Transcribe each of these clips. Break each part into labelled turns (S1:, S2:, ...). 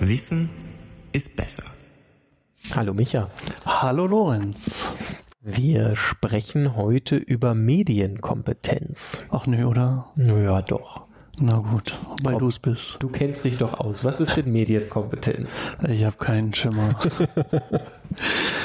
S1: Wissen ist besser.
S2: Hallo Micha.
S3: Hallo Lorenz.
S2: Wir sprechen heute über Medienkompetenz.
S3: Ach nö, oder?
S2: Naja, doch.
S3: Na gut, weil du es bist.
S2: Du kennst dich doch aus. Was ist denn Medienkompetenz?
S3: Ich habe keinen Schimmer.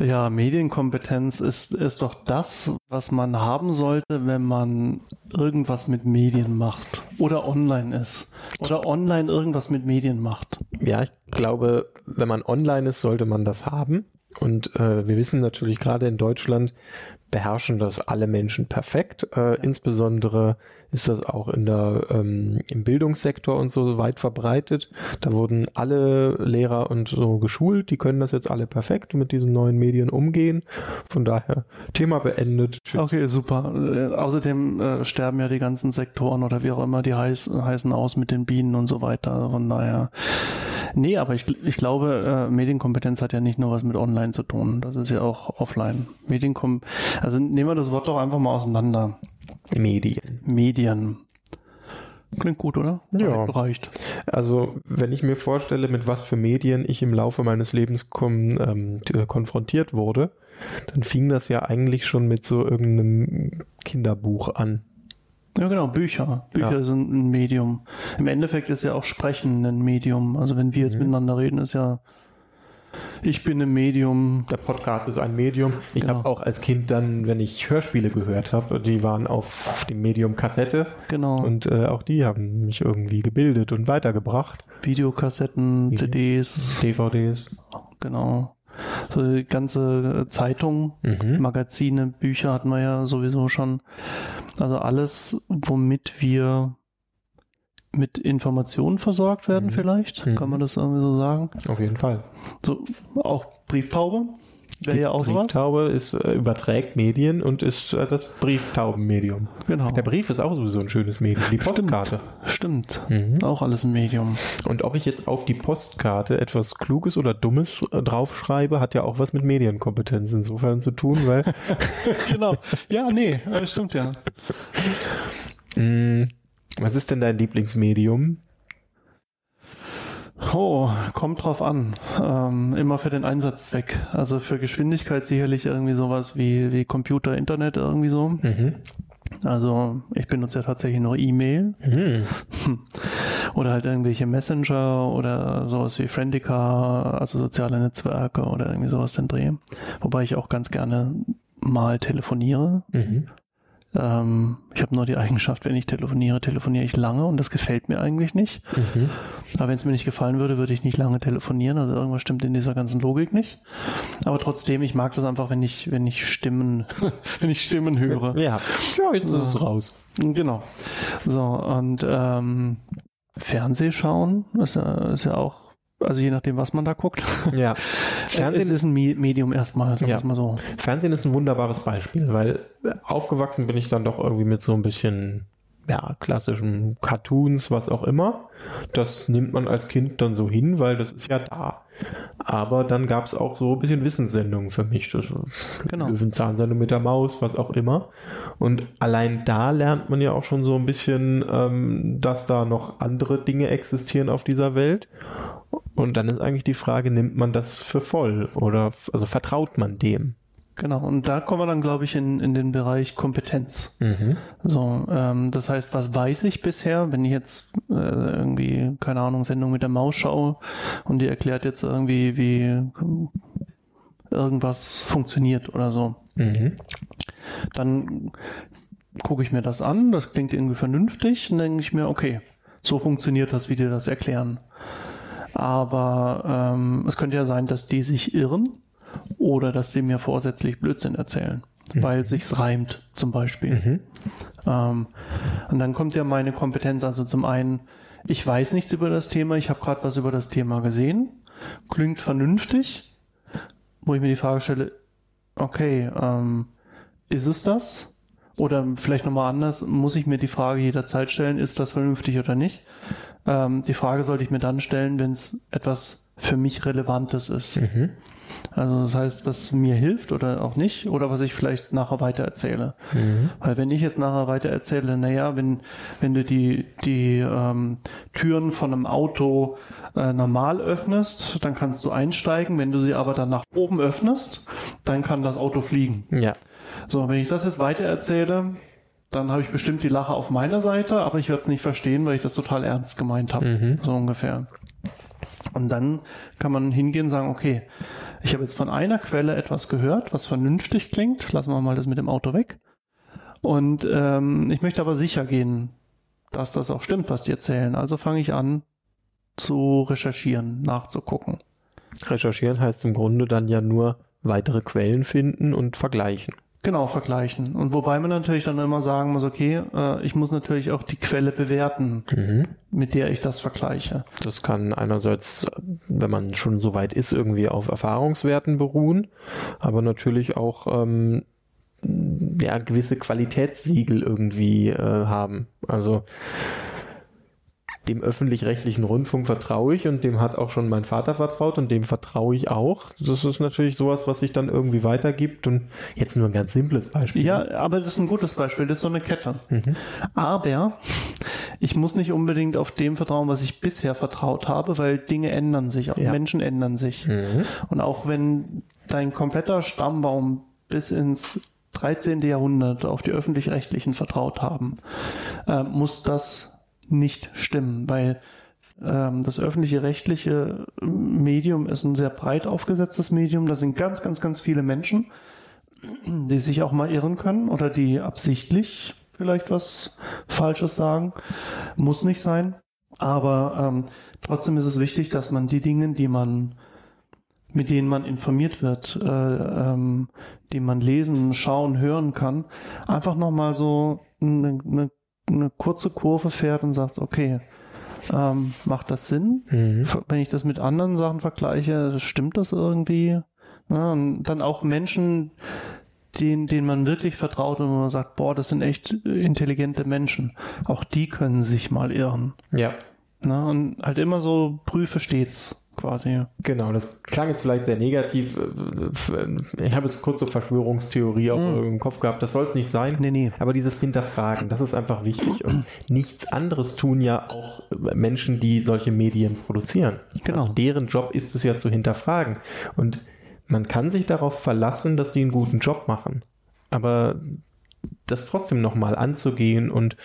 S3: ja, Medienkompetenz ist, ist doch das, was man haben sollte, wenn man irgendwas mit Medien macht oder online ist oder online irgendwas mit Medien macht.
S2: Ja, ich glaube, wenn man online ist, sollte man das haben. Und äh, wir wissen natürlich gerade in Deutschland beherrschen das alle Menschen perfekt. Äh, Insbesondere ist das auch in der ähm, im Bildungssektor und so weit verbreitet. Da wurden alle Lehrer und so geschult. Die können das jetzt alle perfekt mit diesen neuen Medien umgehen. Von daher Thema beendet. Tschüss.
S3: Okay, super. Äh, außerdem äh, sterben ja die ganzen Sektoren oder wie auch immer, die heiß, heißen aus mit den Bienen und so weiter. Von daher. Nee, aber ich, ich glaube, äh, Medienkompetenz hat ja nicht nur was mit online zu tun. Das ist ja auch offline. Medienkom also nehmen wir das Wort doch einfach mal auseinander.
S2: Medien.
S3: Medien. Klingt gut, oder?
S2: Ja.
S3: Reicht.
S2: Also, wenn ich mir vorstelle, mit was für Medien ich im Laufe meines Lebens kom ähm, t- konfrontiert wurde, dann fing das ja eigentlich schon mit so irgendeinem Kinderbuch an.
S3: Ja, genau, Bücher. Bücher
S2: Ja.
S3: sind ein Medium. Im Endeffekt ist ja auch Sprechen ein Medium. Also wenn wir jetzt
S2: Mhm.
S3: miteinander reden, ist ja, ich bin ein Medium.
S2: Der Podcast ist ein Medium. Ich
S3: Genau.
S2: habe auch als Kind dann, wenn ich Hörspiele gehört habe, die waren auf dem Medium Kassette
S3: Genau.
S2: und äh, auch die haben mich irgendwie gebildet und weitergebracht.
S3: Videokassetten,
S2: Video-
S3: CDs,
S2: DVDs.
S3: genau. So die ganze Zeitung,
S2: Mhm.
S3: Magazine, Bücher hatten wir ja sowieso schon. Also alles, womit wir mit Informationen versorgt werden
S2: Mhm.
S3: vielleicht,
S2: Mhm.
S3: kann man das irgendwie so sagen.
S2: Auf jeden Fall.
S3: So, auch Brieftaube wäre ja auch sowas.
S2: Brieftaube ist, äh, überträgt Medien und ist äh, das Brieftaubenmedium.
S3: Genau.
S2: Der Brief ist auch sowieso ein schönes Medium. Die Postkarte.
S3: Stimmt.
S2: Mhm.
S3: Auch alles ein Medium.
S2: Und ob ich jetzt auf die Postkarte etwas Kluges oder Dummes äh, draufschreibe, hat ja auch was mit Medienkompetenz insofern zu tun, weil
S3: genau. Ja, nee, das stimmt ja.
S2: mh, was ist denn dein Lieblingsmedium?
S3: Oh, kommt drauf an. Ähm, immer für den Einsatzzweck. Also für Geschwindigkeit sicherlich irgendwie sowas wie, wie Computer, Internet irgendwie so.
S2: Mhm.
S3: Also ich benutze ja tatsächlich noch E-Mail
S2: Mhm.
S3: oder halt irgendwelche Messenger oder sowas wie Friendica, also soziale Netzwerke oder irgendwie sowas den Dreh. Wobei ich auch ganz gerne mal telefoniere.
S2: Mhm.
S3: Ähm, ich habe nur die Eigenschaft, wenn ich telefoniere, telefoniere ich lange und das gefällt mir eigentlich nicht.
S2: Mhm.
S3: Aber wenn es mir nicht gefallen würde, würde ich nicht lange telefonieren. Also irgendwas stimmt in dieser ganzen Logik nicht. Aber trotzdem, ich mag das einfach, wenn ich, wenn ich Stimmen, wenn ich Stimmen höre.
S2: Ja. ja, jetzt ist es raus.
S3: Genau. So, und ähm, Fernseh schauen ist ja, ist ja auch, also je nachdem, was man da guckt.
S2: Ja.
S3: es
S2: Fernsehen,
S3: ist ein Me- Medium erstmal, sagen
S2: Ja.
S3: es mal so.
S2: Fernsehen ist ein wunderbares Beispiel, weil aufgewachsen bin ich dann doch irgendwie mit so ein bisschen ja, klassischen Cartoons, was auch immer. Das nimmt man als Kind dann so hin, weil das ist ja da. Aber dann gab es auch so ein bisschen Wissenssendungen für mich. Das,
S3: Genau.
S2: Löwenzahnsendung mit der Maus, was auch immer. Und allein da lernt man ja auch schon so ein bisschen, ähm, dass da noch andere Dinge existieren auf dieser Welt. Und dann ist eigentlich die Frage, nimmt man das für voll oder also vertraut man dem?
S3: Genau. Und da kommen wir dann, glaube ich, in, in den Bereich Kompetenz.
S2: Mhm.
S3: So, ähm, das heißt, was weiß ich bisher, wenn ich jetzt äh, irgendwie, keine Ahnung, Sendung mit der Maus schaue und die erklärt jetzt irgendwie, wie irgendwas funktioniert oder so.
S2: Mhm.
S3: Dann gucke ich mir das an, das klingt irgendwie vernünftig, und dann denke ich mir, okay, so funktioniert das, wie die das erklären. Aber ähm, es könnte ja sein, dass die sich irren oder dass sie mir vorsätzlich Blödsinn erzählen, weil sich's reimt, zum Beispiel.
S2: Mhm.
S3: Ähm, und dann kommt ja meine Kompetenz, also zum einen, ich weiß nichts über das Thema, ich habe gerade was über das Thema gesehen, klingt vernünftig, wo ich mir die Frage stelle, okay, ähm, ist es das? Oder vielleicht nochmal anders, muss ich mir die Frage jederzeit stellen, ist das vernünftig oder nicht? Ähm, die Frage sollte ich mir dann stellen, wenn es etwas für mich Relevantes ist.
S2: Mhm.
S3: Also das heißt, was mir hilft oder auch nicht, oder was ich vielleicht nachher weiter erzähle. Mhm. Weil wenn ich jetzt nachher weiter erzähle, naja, wenn, wenn du die, die ähm, Türen von einem Auto äh, normal öffnest, dann kannst du einsteigen. Wenn du sie aber dann nach oben öffnest, dann kann das Auto fliegen.
S2: Ja.
S3: So, wenn ich das jetzt weiter erzähle, dann habe ich bestimmt die Lache auf meiner Seite, aber ich werde es nicht verstehen, weil ich das total ernst gemeint habe. Mhm. So ungefähr. Und dann kann man hingehen und sagen, okay, ich habe jetzt von einer Quelle etwas gehört, was vernünftig klingt. Lassen wir mal das mit dem Auto weg. Und ähm, ich möchte aber sicher gehen, dass das auch stimmt, was die erzählen. Also fange ich an zu recherchieren, nachzugucken.
S2: Recherchieren heißt im Grunde dann ja nur weitere Quellen finden und vergleichen.
S3: Genau, vergleichen. Und wobei man natürlich dann immer sagen muss, okay, äh, ich muss natürlich auch die Quelle bewerten, mhm. mit der ich das vergleiche.
S2: Das kann einerseits, wenn man schon so weit ist, irgendwie auf Erfahrungswerten beruhen, aber natürlich auch ähm, ja, gewisse Qualitätssiegel irgendwie äh, haben. Also dem öffentlich-rechtlichen Rundfunk vertraue ich und dem hat auch schon mein Vater vertraut und dem vertraue ich auch. Das ist natürlich sowas, was sich dann irgendwie weitergibt und jetzt nur ein ganz simples Beispiel.
S3: Ja, aber das ist ein gutes Beispiel, das ist so eine Kette. Mhm. Aber ich muss nicht unbedingt auf dem vertrauen, was ich bisher vertraut habe, weil Dinge ändern sich, auch ja. Menschen ändern sich. Mhm. Und auch wenn dein kompletter Stammbaum bis ins 13. Jahrhundert auf die öffentlich-rechtlichen vertraut haben, äh, muss das nicht stimmen, weil ähm, das öffentliche rechtliche Medium ist ein sehr breit aufgesetztes Medium. Da sind ganz, ganz, ganz viele Menschen, die sich auch mal irren können oder die absichtlich vielleicht was Falsches sagen. Muss nicht sein. Aber ähm, trotzdem ist es wichtig, dass man die Dinge, die man mit denen man informiert wird, äh, ähm, die man lesen, schauen, hören kann, einfach nochmal so eine, eine eine kurze Kurve fährt und sagt, okay, ähm, macht das Sinn? Mhm. Wenn ich das mit anderen Sachen vergleiche, stimmt das irgendwie? Ja, und dann auch Menschen, denen, denen man wirklich vertraut und man sagt, boah, das sind echt intelligente Menschen. Auch die können sich mal irren.
S2: Ja.
S3: Na, und halt immer so prüfe stets quasi.
S2: Genau, das klang jetzt vielleicht sehr negativ. Ich habe jetzt kurze Verschwörungstheorie auch mm. im Kopf gehabt. Das soll es nicht sein.
S3: Nee, nee.
S2: Aber dieses Hinterfragen, das ist einfach wichtig. Und nichts anderes tun ja auch Menschen, die solche Medien produzieren.
S3: Genau. Also
S2: deren Job ist es ja zu hinterfragen. Und man kann sich darauf verlassen, dass sie einen guten Job machen. Aber das trotzdem nochmal anzugehen und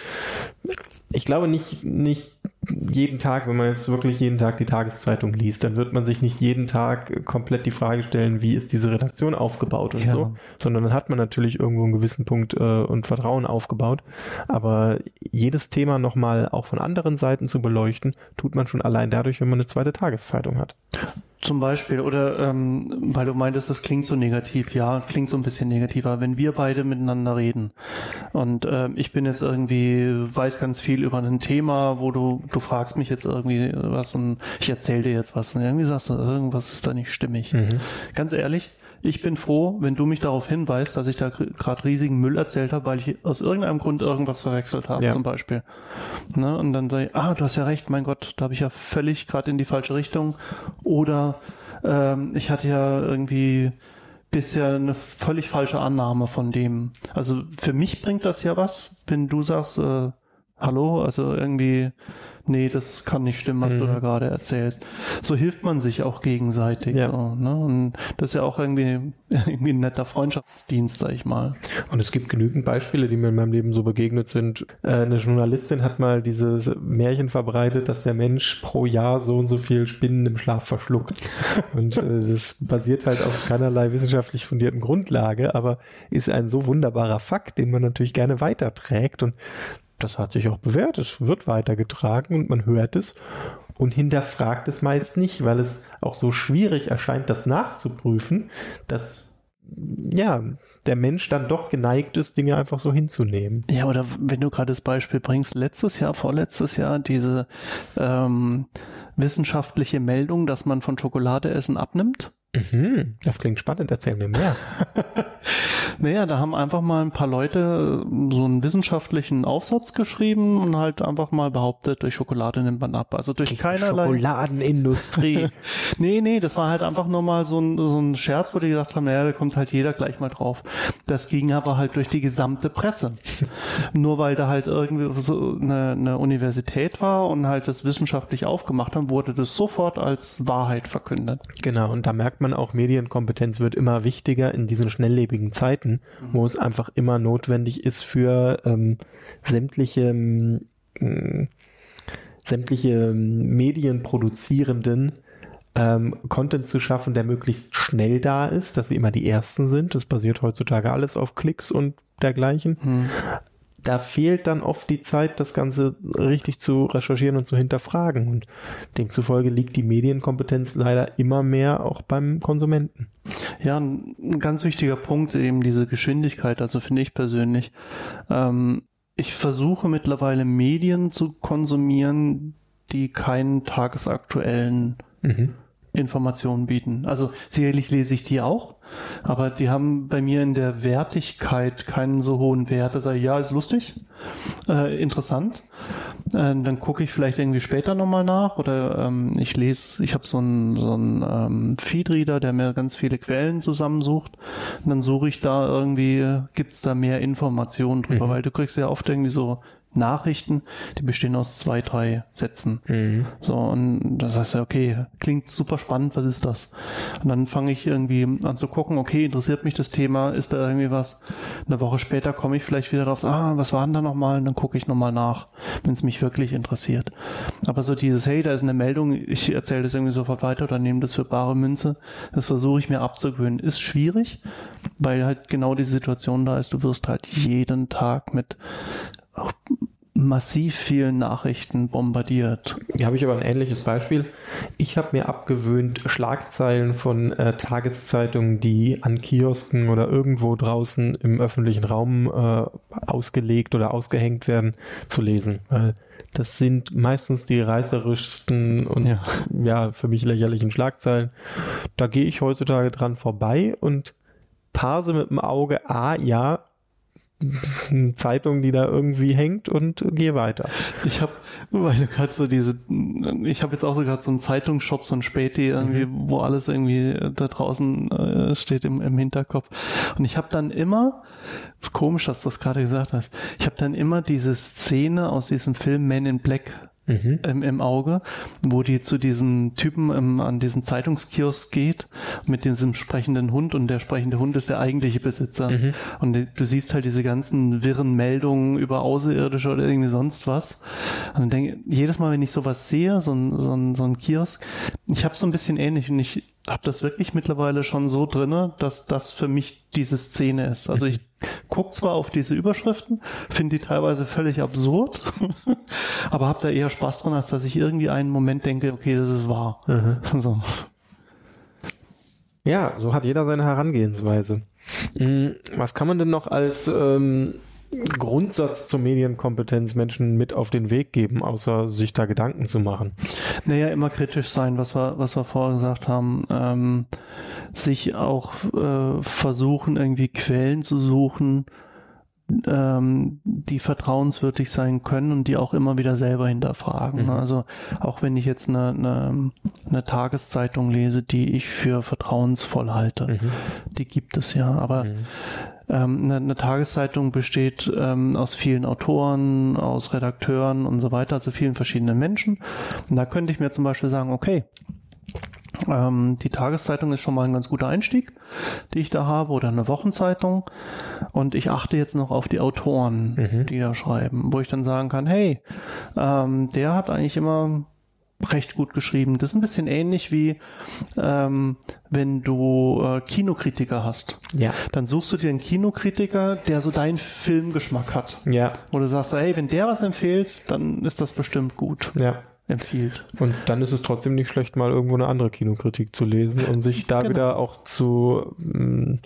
S2: ich glaube nicht, nicht jeden Tag, wenn man jetzt wirklich jeden Tag die Tageszeitung liest, dann wird man sich nicht jeden Tag komplett die Frage stellen, wie ist diese Redaktion aufgebaut und ja. so, sondern dann hat man natürlich irgendwo einen gewissen Punkt äh, und Vertrauen aufgebaut. Aber jedes Thema nochmal auch von anderen Seiten zu beleuchten, tut man schon allein dadurch, wenn man eine zweite Tageszeitung hat.
S3: Zum Beispiel, oder ähm, weil du meintest, das klingt so negativ, ja, klingt so ein bisschen negativer, wenn wir beide miteinander reden und äh, ich bin jetzt irgendwie, weiß ganz viel über ein Thema, wo du, du fragst mich jetzt irgendwie was und ich erzähle dir jetzt was und irgendwie sagst du, irgendwas ist da nicht stimmig. Mhm. Ganz ehrlich, ich bin froh, wenn du mich darauf hinweist, dass ich da gerade riesigen Müll erzählt habe, weil ich aus irgendeinem Grund irgendwas verwechselt habe, ja. zum Beispiel. Ne? Und dann sage ich, ah, du hast ja recht, mein Gott, da habe ich ja völlig gerade in die falsche Richtung. Oder ähm, ich hatte ja irgendwie bisher eine völlig falsche Annahme von dem. Also für mich bringt das ja was, wenn du sagst, äh, hallo, also irgendwie nee, das kann nicht stimmen, was mhm. du da gerade erzählst. So hilft man sich auch gegenseitig. Ja. So, ne? Und das ist ja auch irgendwie, irgendwie ein netter Freundschaftsdienst, sag ich mal.
S2: Und es gibt genügend Beispiele, die mir in meinem Leben so begegnet sind. Äh, eine Journalistin hat mal dieses Märchen verbreitet, dass der Mensch pro Jahr so und so viel Spinnen im Schlaf verschluckt. Und äh, das basiert halt auf keinerlei wissenschaftlich fundierten Grundlage, aber ist ein so wunderbarer Fakt, den man natürlich gerne weiterträgt. Und das hat sich auch bewährt. Es wird weitergetragen und man hört es und hinterfragt es meist nicht, weil es auch so schwierig erscheint, das nachzuprüfen, dass ja, der Mensch dann doch geneigt ist, Dinge einfach so hinzunehmen.
S3: Ja, oder wenn du gerade das Beispiel bringst, letztes Jahr, vorletztes Jahr, diese ähm, wissenschaftliche Meldung, dass man von Schokoladeessen abnimmt.
S2: Mhm, das klingt spannend, erzähl mir mehr.
S3: Naja, da haben einfach mal ein paar Leute so einen wissenschaftlichen Aufsatz geschrieben und halt einfach mal behauptet, durch Schokolade nimmt man ab. Also durch keinerlei.
S2: Schokoladenindustrie.
S3: nee, nee, das war halt einfach nur mal so ein, so ein Scherz, wo die gesagt haben, naja, da kommt halt jeder gleich mal drauf. Das ging aber halt durch die gesamte Presse. nur weil da halt irgendwie so eine, eine Universität war und halt das wissenschaftlich aufgemacht haben, wurde das sofort als Wahrheit verkündet.
S2: Genau, und da merkt man auch, Medienkompetenz wird immer wichtiger in diesen schnelllebigen Zeiten, wo es einfach immer notwendig ist für ähm, sämtliche ähm, sämtliche Medienproduzierenden ähm, Content zu schaffen, der möglichst schnell da ist, dass sie immer die ersten sind. Das basiert heutzutage alles auf Klicks und dergleichen.
S3: Hm.
S2: Da fehlt dann oft die Zeit, das Ganze richtig zu recherchieren und zu hinterfragen. Und demzufolge liegt die Medienkompetenz leider immer mehr auch beim Konsumenten.
S3: Ja, ein ganz wichtiger Punkt eben diese Geschwindigkeit, also finde ich persönlich. Ähm, ich versuche mittlerweile Medien zu konsumieren, die keinen tagesaktuellen
S2: Mhm.
S3: Informationen bieten. Also sicherlich lese ich die auch, aber die haben bei mir in der Wertigkeit keinen so hohen Wert. Also ja, ist lustig, äh, interessant. Äh, dann gucke ich vielleicht irgendwie später nochmal nach oder ähm, ich lese, ich habe so einen so einen, ähm, Feedreader, der mir ganz viele Quellen zusammensucht. Und dann suche ich da irgendwie, äh, gibt's da mehr Informationen drüber,
S2: Mhm.
S3: weil du kriegst ja oft irgendwie so Nachrichten, die bestehen aus zwei, drei Sätzen.
S2: Mhm.
S3: So, und das heißt ja, okay, klingt super spannend, was ist das? Und dann fange ich irgendwie an zu gucken, okay, interessiert mich das Thema, ist da irgendwie was? Eine Woche später komme ich vielleicht wieder drauf, ah, was war denn da nochmal? Und dann gucke ich nochmal nach, wenn es mich wirklich interessiert. Aber so dieses, hey, da ist eine Meldung, ich erzähle das irgendwie sofort weiter oder nehme das für bare Münze, das versuche ich mir abzugewöhnen. Ist schwierig, weil halt genau die Situation da ist, du wirst halt jeden Tag mit auch massiv vielen Nachrichten bombardiert.
S2: Hier habe ich aber ein ähnliches Beispiel. Ich habe mir abgewöhnt, Schlagzeilen von äh, Tageszeitungen, die an Kiosken oder irgendwo draußen im öffentlichen Raum äh, ausgelegt oder ausgehängt werden, zu lesen. Weil das sind meistens die reißerischsten und ja.
S3: Ja.
S2: für mich lächerlichen Schlagzeilen. Da gehe ich heutzutage dran vorbei und parse mit dem Auge, ah ja, Zeitung, die da irgendwie hängt und gehe weiter.
S3: Ich habe, weil du gerade so diese, ich habe jetzt auch so gerade so einen Zeitungsshop, so ein Späti irgendwie,
S2: Mhm.
S3: wo alles irgendwie da draußen äh, steht im, im Hinterkopf. Und ich habe dann immer, ist komisch, dass du das gerade gesagt hast, ich habe dann immer diese Szene aus diesem Film Men in Black
S2: Mhm.
S3: im, im Auge, wo die zu diesem Typen im, an diesen Zeitungskiosk geht mit diesem sprechenden Hund und der sprechende Hund ist der eigentliche Besitzer.
S2: Mhm.
S3: Und du siehst halt diese ganzen wirren Meldungen über Außerirdische oder irgendwie sonst was. Und dann denke jedes Mal, wenn ich sowas sehe, so ein, so ein, so ein Kiosk, ich habe so ein bisschen ähnlich und ich habe das wirklich mittlerweile schon so drinne, dass das für mich diese Szene ist. Also ich guck zwar auf diese Überschriften, finde die teilweise völlig absurd, aber habe da eher Spaß dran, als dass ich irgendwie einen Moment denke, okay, das ist wahr. So.
S2: Ja, so hat jeder seine Herangehensweise. Mm, Was kann man denn noch als ähm, Grundsatz zur Medienkompetenz Menschen mit auf den Weg geben, außer sich da Gedanken zu machen?
S3: Naja, immer kritisch sein, was wir, was wir vorher gesagt haben. Ähm, sich auch äh, versuchen, irgendwie Quellen zu suchen, ähm, die vertrauenswürdig sein können und die auch immer wieder selber hinterfragen.
S2: Mhm.
S3: Also auch wenn ich jetzt eine, eine, eine Tageszeitung lese, die ich für vertrauensvoll halte,
S2: Mhm.
S3: die gibt es ja, aber
S2: Mhm.
S3: Ähm, eine, eine Tageszeitung besteht ähm, aus vielen Autoren, aus Redakteuren und so weiter, also vielen verschiedenen Menschen. Und da könnte ich mir zum Beispiel sagen, okay, ähm, die Tageszeitung ist schon mal ein ganz guter Einstieg, die ich da habe, oder eine Wochenzeitung. Und ich achte jetzt noch auf die Autoren,
S2: Mhm.
S3: die da schreiben, wo ich dann sagen kann, hey, ähm, der hat eigentlich immer recht gut geschrieben. Das ist ein bisschen ähnlich wie ähm, wenn du äh, Kinokritiker hast.
S2: Ja.
S3: Dann suchst du dir einen Kinokritiker, der so deinen Filmgeschmack hat.
S2: Ja,
S3: Wo du sagst, hey, wenn der was empfiehlt, dann ist das bestimmt gut.
S2: ja.
S3: Empfiehlt.
S2: Und dann ist es trotzdem nicht schlecht, mal irgendwo eine andere Kinokritik zu lesen und sich da
S3: Genau.
S2: wieder auch zu, mm,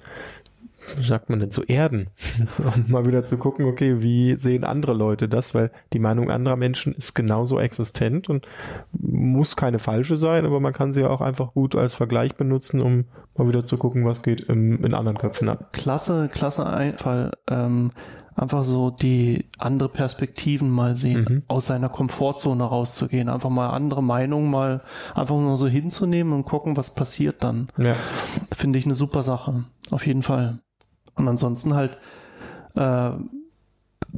S2: sagt man denn, zu erden. Und mal wieder zu gucken, okay, wie sehen andere Leute das, weil die Meinung anderer Menschen ist genauso existent und muss keine falsche sein, aber man kann sie auch einfach gut als Vergleich benutzen, um mal wieder zu gucken, was geht im, in anderen Köpfen ab.
S3: Klasse, klasse Einfall. Ähm, einfach so die andere Perspektiven mal sehen, mhm. aus seiner Komfortzone rauszugehen, einfach mal andere Meinungen mal einfach mal so hinzunehmen und gucken, was passiert dann. Ja. Finde ich eine super Sache, auf jeden Fall. Und ansonsten halt äh,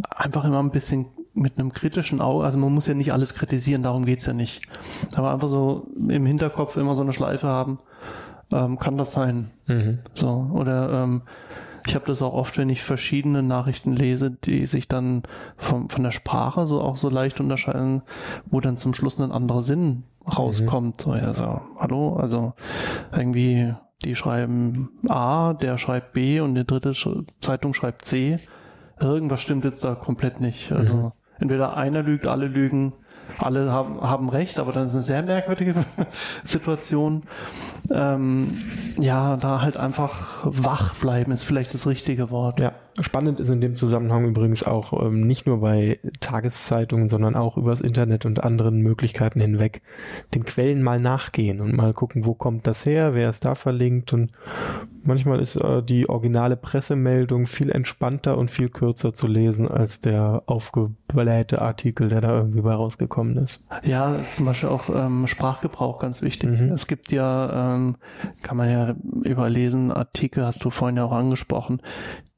S3: einfach immer ein bisschen mit einem kritischen Auge, also man muss ja nicht alles kritisieren, darum geht's ja nicht. Aber einfach so im Hinterkopf immer so eine Schleife haben, ähm, kann das sein. Mhm. So, oder ähm, ich habe das auch oft, wenn ich verschiedene Nachrichten lese, die sich dann vom, von der Sprache so auch so leicht unterscheiden, wo dann zum Schluss ein anderer Sinn rauskommt. Mhm. So, ja, so, hallo, also irgendwie, die schreiben A, der schreibt B und die dritte Zeitung schreibt C. Irgendwas stimmt jetzt da komplett nicht. Also mhm. entweder einer lügt, alle lügen, alle haben, haben recht, aber dann ist eine sehr merkwürdige Situation. Ähm, ja, da halt einfach wach bleiben ist vielleicht das richtige Wort.
S2: Ja. Spannend ist in dem Zusammenhang übrigens auch ähm, nicht nur bei Tageszeitungen, sondern auch übers Internet und anderen Möglichkeiten hinweg den Quellen mal nachgehen und mal gucken, wo kommt das her, wer ist da verlinkt und manchmal ist äh, die originale Pressemeldung viel entspannter und viel kürzer zu lesen als der aufgeblähte Artikel, der da irgendwie bei rausgekommen ist.
S3: Ja, ist zum Beispiel auch ähm, Sprachgebrauch ganz wichtig. Mhm. Es gibt ja, ähm, kann man ja überlesen, Artikel hast du vorhin ja auch angesprochen,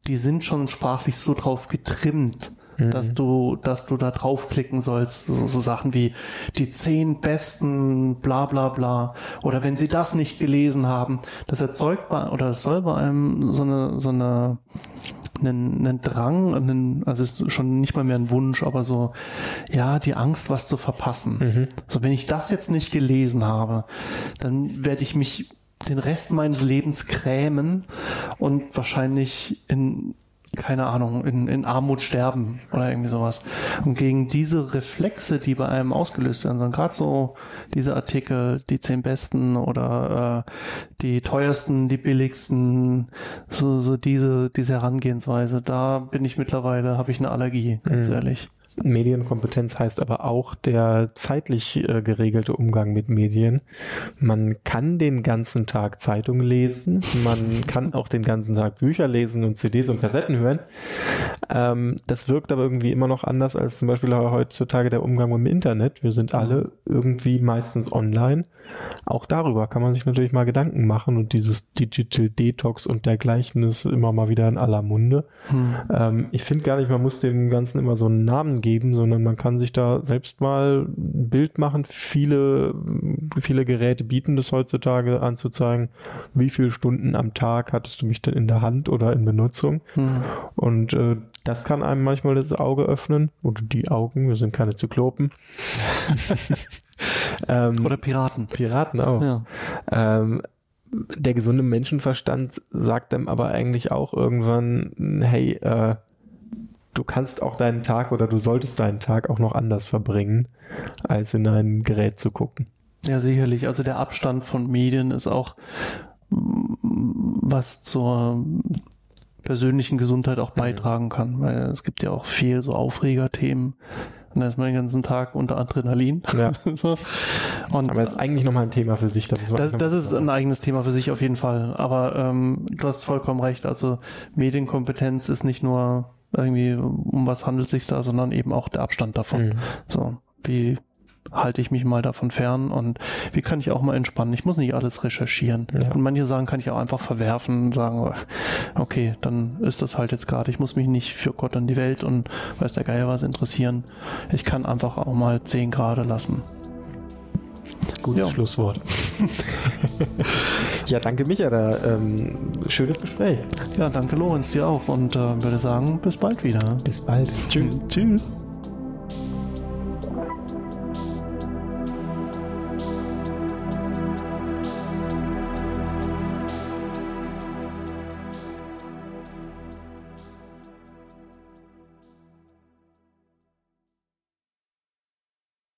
S3: die sind schon sprachlich so drauf getrimmt, mhm. dass du, dass du da draufklicken sollst, so, so, Sachen wie die zehn besten, bla bla bla. Oder wenn sie das nicht gelesen haben, das erzeugt bei, oder es soll bei einem so eine, so eine, einen, einen Drang, einen, also ist schon nicht mal mehr ein Wunsch, aber so, ja, die Angst, was zu verpassen. Mhm. So, wenn ich das jetzt nicht gelesen habe, dann werde ich mich den Rest meines Lebens krämen und wahrscheinlich in keine Ahnung, in, in Armut sterben oder irgendwie sowas. Und gegen diese Reflexe, die bei einem ausgelöst werden, sondern gerade so diese Artikel, die zehn besten oder äh, die teuersten, die billigsten, so, so diese, diese Herangehensweise, da bin ich mittlerweile, habe ich eine Allergie, ganz mhm. ehrlich.
S2: Medienkompetenz heißt aber auch der zeitlich äh, geregelte Umgang mit Medien. Man kann den ganzen Tag Zeitung lesen, man kann auch den ganzen Tag Bücher lesen und CDs und Kassetten hören. Ähm, das wirkt aber irgendwie immer noch anders als zum Beispiel heutzutage der Umgang mit dem Internet. Wir sind alle irgendwie meistens online. Auch darüber kann man sich natürlich mal Gedanken machen und dieses Digital Detox und dergleichen ist immer mal wieder in aller Munde. Hm. Ähm, ich finde gar nicht, man muss dem Ganzen immer so einen Namen geben, sondern man kann sich da selbst mal ein Bild machen. Viele, viele Geräte bieten das heutzutage anzuzeigen, wie viele Stunden am Tag hattest du mich denn in der Hand oder in Benutzung. Hm. Und äh, das kann einem manchmal das Auge öffnen oder die Augen. Wir sind keine Zyklopen.
S3: ähm, oder Piraten.
S2: Piraten auch. Ja. Ähm, der gesunde Menschenverstand sagt dem aber eigentlich auch irgendwann, hey, äh, du kannst auch deinen Tag oder du solltest deinen Tag auch noch anders verbringen, als in ein Gerät zu gucken.
S3: Ja, sicherlich. Also der Abstand von Medien ist auch was zur persönlichen Gesundheit auch beitragen kann, weil es gibt ja auch viel so Aufregerthemen. Und da ist man den ganzen Tag unter Adrenalin. Ja.
S2: so. Und Aber ist eigentlich nochmal ein Thema für sich.
S3: Das, das, das ist ein eigenes Thema für sich auf jeden Fall. Aber ähm, du hast vollkommen recht. Also Medienkompetenz ist nicht nur irgendwie, um was handelt es sich da, sondern eben auch der Abstand davon. Mhm. So, wie halte ich mich mal davon fern und wie kann ich auch mal entspannen? Ich muss nicht alles recherchieren. Ja. Und manche Sachen kann ich auch einfach verwerfen und sagen, okay, dann ist das halt jetzt gerade. Ich muss mich nicht für Gott und die Welt und weiß der Geier was interessieren. Ich kann einfach auch mal zehn Grade lassen.
S2: Gutes ja. Schlusswort. ja, danke Micha, da ähm, schönes Gespräch.
S3: Ja, danke Lorenz, dir auch und äh, würde sagen, bis bald wieder.
S2: Bis bald.
S3: Tschüss. Tschüss.